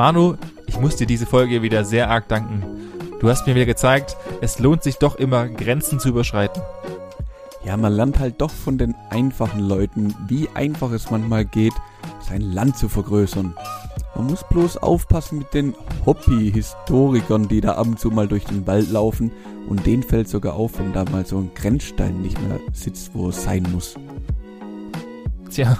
Manu, ich muss dir diese Folge wieder sehr arg danken. Du hast mir wieder gezeigt, es lohnt sich doch immer, Grenzen zu überschreiten. Ja, man lernt halt doch von den einfachen Leuten, wie einfach es manchmal geht, sein Land zu vergrößern. Man muss bloß aufpassen mit den Hobby-Historikern, die da ab und zu mal durch den Wald laufen und denen fällt sogar auf, wenn da mal so ein Grenzstein nicht mehr sitzt, wo es sein muss. Tja,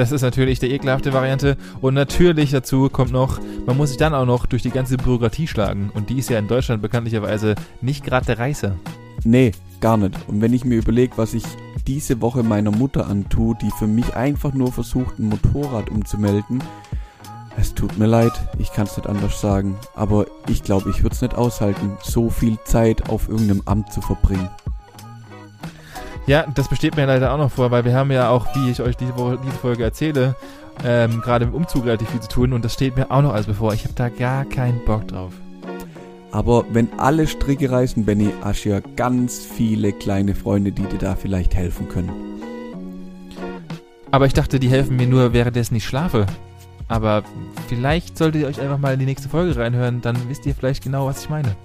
das ist natürlich der ekelhafte Variante. Und natürlich dazu kommt noch, man muss sich dann auch noch durch die ganze Bürokratie schlagen. Und die ist ja in Deutschland bekanntlicherweise nicht gerade der Reißer. Nee, gar nicht. Und wenn ich mir überlege, was ich diese Woche meiner Mutter antue, die für mich einfach nur versucht, ein Motorrad umzumelden, es tut mir leid, ich kann es nicht anders sagen, aber ich glaube, ich würde es nicht aushalten, so viel Zeit auf irgendeinem Amt zu verbringen. Ja, das besteht mir leider auch noch vor, weil wir haben ja auch, wie ich euch diese, Woche, diese Folge erzähle, ähm, gerade im Umzug relativ viel zu tun und das steht mir auch noch alles bevor. Ich habe da gar keinen Bock drauf. Aber wenn alle Stricke reißen, Benny, hast du ja ganz viele kleine Freunde, die dir da vielleicht helfen können. Aber ich dachte, die helfen mir nur, währenddessen ich schlafe. Aber vielleicht solltet ihr euch einfach mal in die nächste Folge reinhören, dann wisst ihr vielleicht genau, was ich meine.